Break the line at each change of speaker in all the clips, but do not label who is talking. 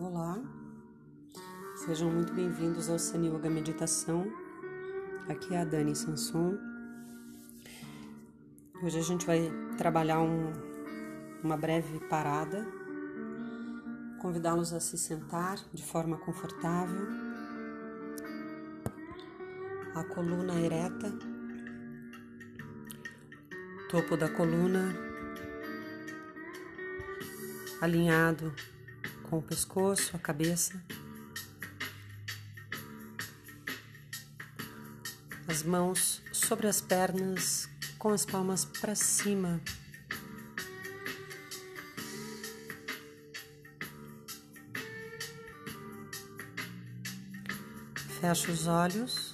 Olá, sejam muito bem-vindos ao Sani Yoga Meditação. Aqui é a Dani Sanson. Hoje a gente vai trabalhar um, uma breve parada, convidá-los a se sentar de forma confortável, a coluna ereta, topo da coluna alinhado com o pescoço, a cabeça. As mãos sobre as pernas, com as palmas para cima. Fecha os olhos.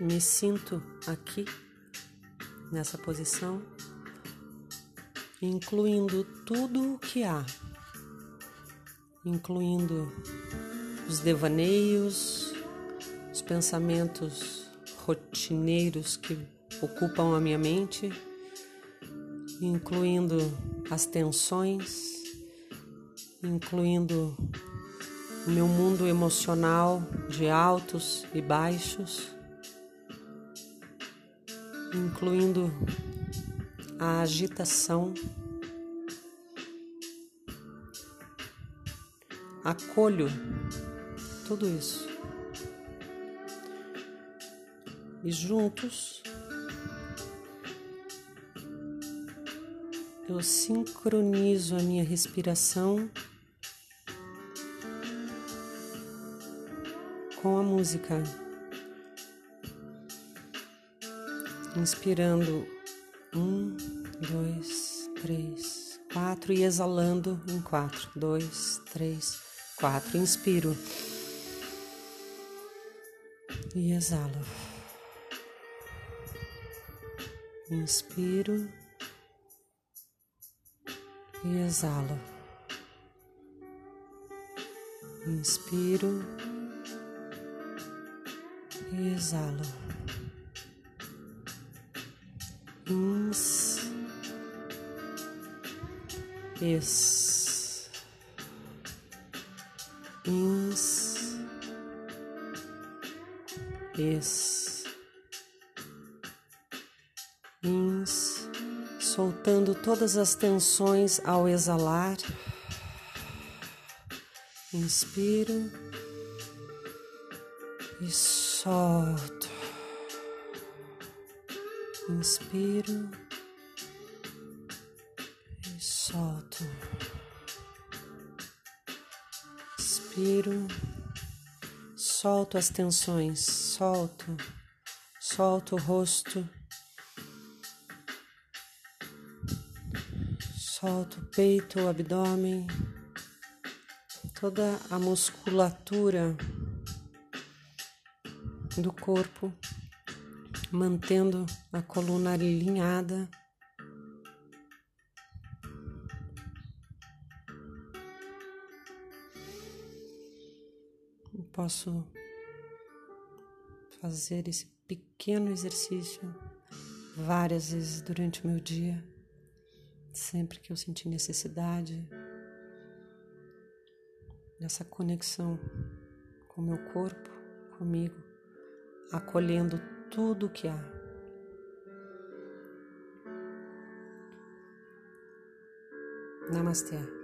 Me sinto aqui nessa posição, incluindo tudo o que há, incluindo os devaneios, os pensamentos rotineiros que ocupam a minha mente, incluindo as tensões, incluindo o meu mundo emocional de altos e baixos incluindo a agitação. Acolho tudo isso. E juntos eu sincronizo a minha respiração com a música. Inspirando. Um, dois, três, quatro. E exalando. Em quatro, dois, três, quatro. Inspiro. E exalo. Inspiro. E exalo. Inspiro. E exalo ins, es, ins, es, ins, soltando todas as tensões ao exalar. Inspiro. E solto. Inspiro e solto. Inspiro, solto as tensões, solto, solto o rosto, solto o peito, o abdômen, toda a musculatura do corpo mantendo a coluna alinhada. Posso fazer esse pequeno exercício várias vezes durante o meu dia, sempre que eu sentir necessidade dessa conexão com o meu corpo, comigo, acolhendo tudo o que há. Namastê.